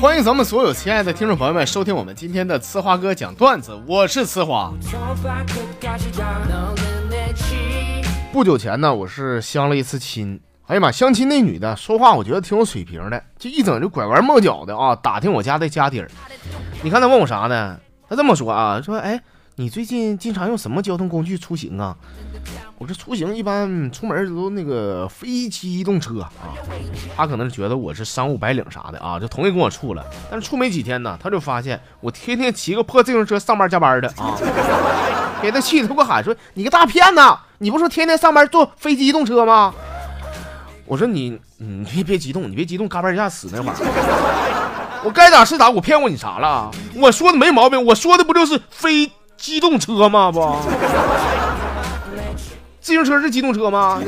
欢迎咱们所有亲爱的听众朋友们收听我们今天的呲花哥讲段子，我是呲花。不久前呢，我是相了一次亲。哎呀妈，相亲那女的说话，我觉得挺有水平的，就一整就拐弯抹角的啊，打听我家的家底儿。你看她问我啥呢？她这么说啊，说哎，你最近经常用什么交通工具出行啊？我这出行一般出门都那个非机动车啊。他可能是觉得我是商务白领啥的啊，就同意跟我处了。但是处没几天呢，他就发现我天天骑个破自行车上班加班的啊，给他气的给我喊说：“你个大骗子！你不说天天上班坐非机动车吗？”我说你，你别别激动，你别激动，嘎嘣一下死那会儿。我该咋是咋，我骗过你啥了？我说的没毛病，我说的不就是非机动车吗？不，自行车是机动车吗？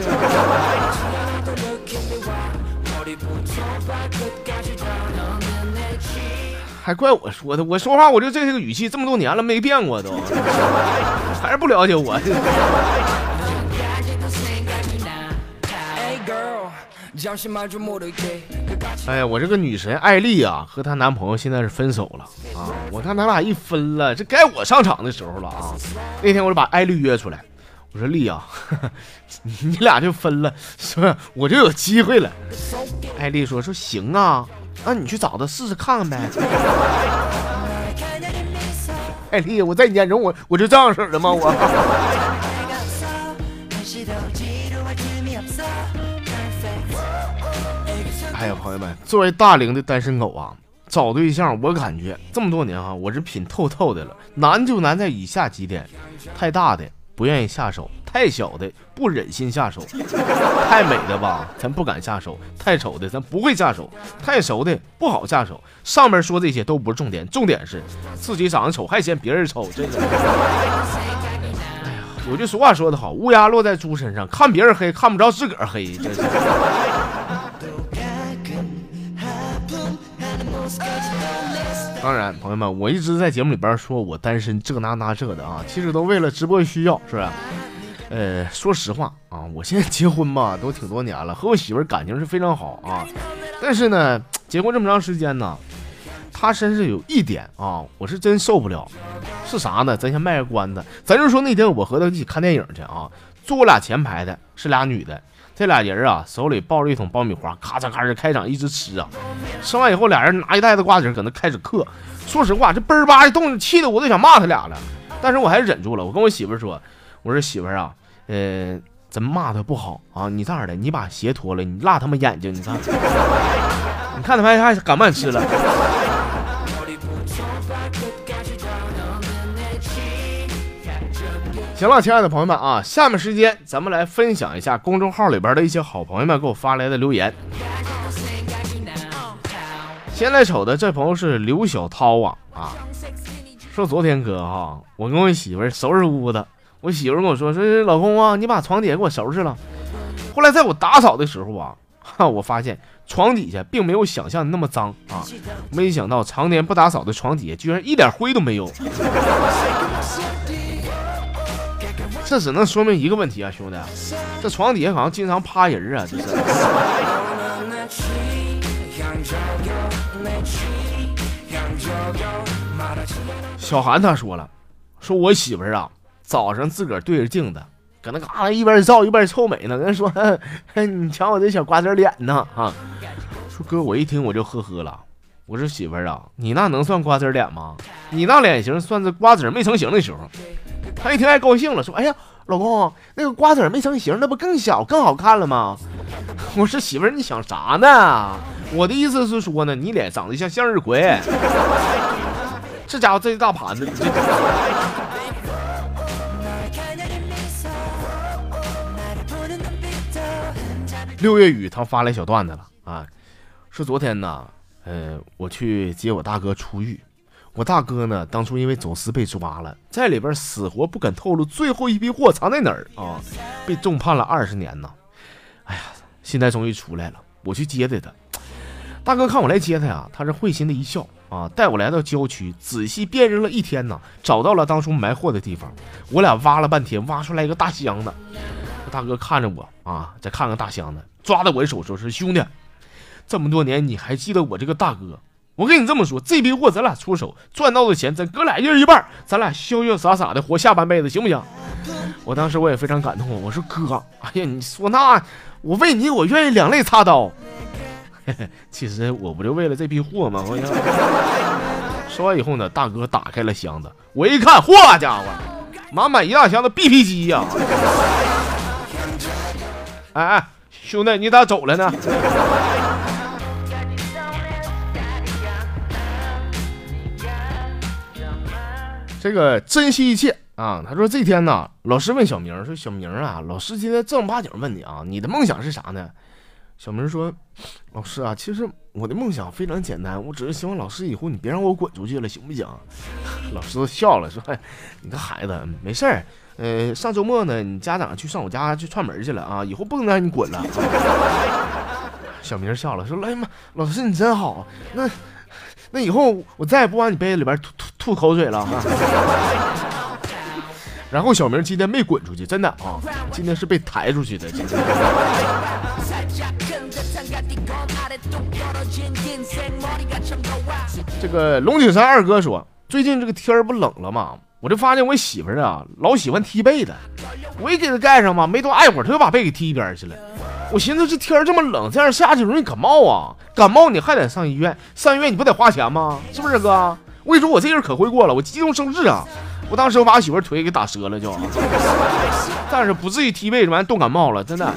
还怪我说的，我说话我就这个语气，这么多年了没变过都，还是不了解我。哎呀，我这个女神艾丽啊，和她男朋友现在是分手了啊！我看他俩一分了，这该我上场的时候了啊！那天我就把艾丽约出来，我说丽啊，你俩就分了，是吧？我就有机会了。艾丽说说行啊，那你去找他试试看看呗。艾 丽，我在你眼中我我就这样式的吗？我。哎呀，朋友们，作为大龄的单身狗啊，找对象，我感觉这么多年啊，我是品透透的了。难就难在以下几点：太大的不愿意下手，太小的不忍心下手，太美的吧，咱不敢下手；太丑的咱不会下手，太熟的不好下手。上面说这些都不是重点，重点是自己长得丑还嫌别人丑，这个。哎呀，有句俗话说得好，乌鸦落在猪身上，看别人黑，看不着自个儿黑，这是。当然，朋友们，我一直在节目里边说我单身这那那这的啊，其实都为了直播需要，是吧？呃，说实话啊，我现在结婚吧都挺多年了，和我媳妇感情是非常好啊。但是呢，结婚这么长时间呢，她身上有一点啊，我是真受不了，是啥呢？咱先卖个关子，咱就说那天我和她一起看电影去啊，坐我俩前排的是俩女的。这俩人啊，手里抱着一桶爆米花，咔嚓咔嚓开场一直吃啊。吃完以后，俩人拿一袋子瓜子搁那开始嗑。说实话，这嘣儿吧的动静，气得我都想骂他俩了。但是我还是忍住了。我跟我媳妇说：“我说媳妇啊，呃，咱骂他不好啊。你这样的，你把鞋脱了，你辣他们眼睛，你看，你看他们还敢不敢吃了？”行了，亲爱的朋友们啊，下面时间咱们来分享一下公众号里边的一些好朋友们给我发来的留言。先来瞅的这朋友是刘小涛啊啊，说昨天哥哈，我跟我媳妇收拾屋子，我媳妇跟我说说老公啊，你把床底下给我收拾了。后来在我打扫的时候啊，哈，我发现床底下并没有想象的那么脏啊，没想到常年不打扫的床底下居然一点灰都没有。这只能说明一个问题啊，兄弟，这床底下好像经常趴人啊，这是。小韩他说了，说我媳妇儿啊，早上自个儿对着镜子，搁那嘎一边照一边臭美呢，人说，你瞧我这小瓜子脸呢，啊，说哥，我一听我就呵呵了，我说媳妇儿啊，你那能算瓜子脸吗？你那脸型算是瓜子没成型的时候。他一听还高兴了，说：“哎呀，老公，那个瓜子没成型，那不更小更好看了吗？” 我说：“媳妇儿，你想啥呢？我的意思是说呢，你脸长得像向日葵。这家伙这一大盘子。”六月雨他发来小段子了啊，说昨天呢，呃，我去接我大哥出狱。我大哥呢，当初因为走私被抓了，在里边死活不肯透露最后一批货藏在哪儿啊，被重判了二十年呢。哎呀，现在终于出来了，我去接的他。大哥看我来接他呀，他是会心的一笑啊，带我来到郊区，仔细辨认了一天呢，找到了当初埋货的地方。我俩挖了半天，挖出来一个大箱子。大哥看着我啊，再看看大箱子，抓着我的手说：“是兄弟，这么多年你还记得我这个大哥？我跟你这么说，这批货咱俩出手赚到的钱，咱哥俩一人一半，咱俩潇潇洒洒的活下半辈子，行不行？”我当时我也非常感动，我说：“哥，哎呀，你说那我为你，我愿意两肋插刀。其实我不就为了这批货吗？”说完以后呢，大哥打开了箱子，我一看，嚯家伙，满满一大箱子 BP 机呀！哎哎，兄弟，你咋走了呢？这个珍惜一切啊！他说这天呢，老师问小明说：“小明啊，老师今天正儿八经问你啊，你的梦想是啥呢？”小明说：“老师啊，其实我的梦想非常简单，我只是希望老师以后你别让我滚出去了，行不行？” 老师都笑了，说：“你个孩子，没事儿。呃，上周末呢，你家长去上我家去串门去了啊，以后不能让你滚了。”小明笑了，说：“哎呀妈，老师你真好。那那以后我再也不往你杯子里边吐吐口水了。” 然后小明今天没滚出去，真的啊，今天是被抬出去的。今天。这个龙井山二哥说，最近这个天儿不冷了吗？我就发现我媳妇儿啊，老喜欢踢被子，我一给她盖上吧，没多爱会儿，她就把被给踢一边去了。我寻思这天这么冷，这样下去容易感冒啊，感冒你还得上医院，上医院你不得花钱吗？是不是哥？我跟你说，我这人可会过了，我急中生智啊。我当时我把我媳妇腿给打折了，就，但是不至于踢被子完冻感冒了，真的。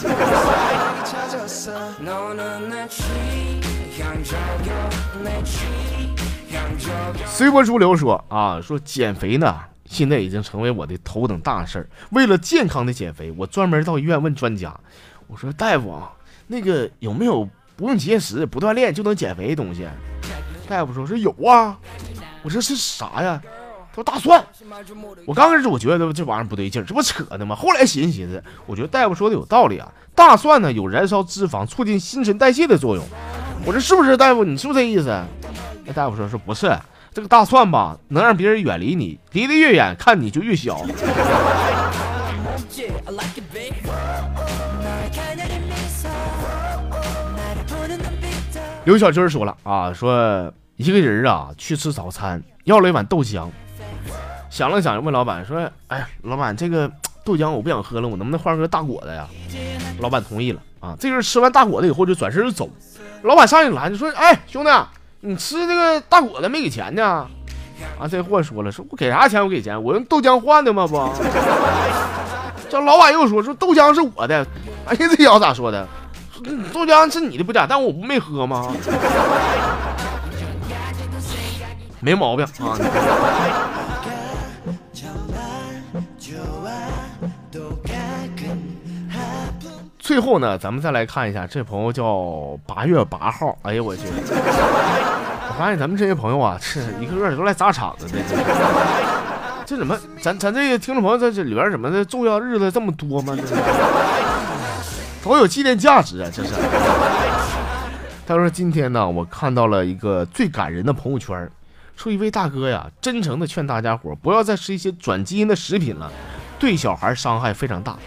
随波逐流说啊，说减肥呢，现在已经成为我的头等大事儿。为了健康的减肥，我专门到医院问专家，我说大夫啊，那个有没有不用节食、不锻炼就能减肥的东西？大夫说是有啊。我说是啥呀？他说大蒜，我刚开始我觉得这玩意儿不对劲儿，这不扯呢吗？后来寻思寻思，我觉得大夫说的有道理啊。大蒜呢有燃烧脂肪、促进新陈代谢的作用。我说是不是大夫？你是不是这意思？那大夫说说不是，这个大蒜吧，能让别人远离你，离得越远，看你就越小。刘小军说了啊，说一个人啊去吃早餐，要了一碗豆浆。想了想，问老板说：“哎，老板，这个豆浆我不想喝了，我能不能换个大果子呀？”老板同意了啊。这人吃完大果子以后就转身就走。老板上去拦就说：“哎，兄弟，你吃这个大果子没给钱呢？”啊，这货说了：“说我给啥钱？我给钱，我用豆浆换的吗？不。”这老板又说：“说豆浆是我的。”哎呀，这小子咋说的？豆浆是你的不假，但我不没喝吗？没毛病啊。最后呢，咱们再来看一下，这朋友叫八月八号。哎呀，我去！我发现咱们这些朋友啊，是一个个都来砸场子的。这怎么，咱咱这个听众朋友在这里边怎么的重要日子这么多吗？都有纪念价值啊！这是。他说今天呢，我看到了一个最感人的朋友圈，说一位大哥呀，真诚的劝大家伙不要再吃一些转基因的食品了，对小孩伤害非常大。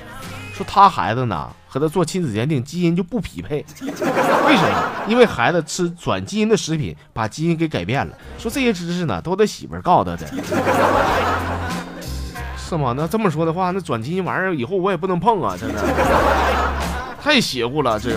说他孩子呢。和他做亲子鉴定，基因就不匹配，为什么？因为孩子吃转基因的食品，把基因给改变了。说这些知识呢，都他媳妇告诉他的，是吗？那这么说的话，那转基因玩意儿以后我也不能碰啊，真的，太邪乎了，这个。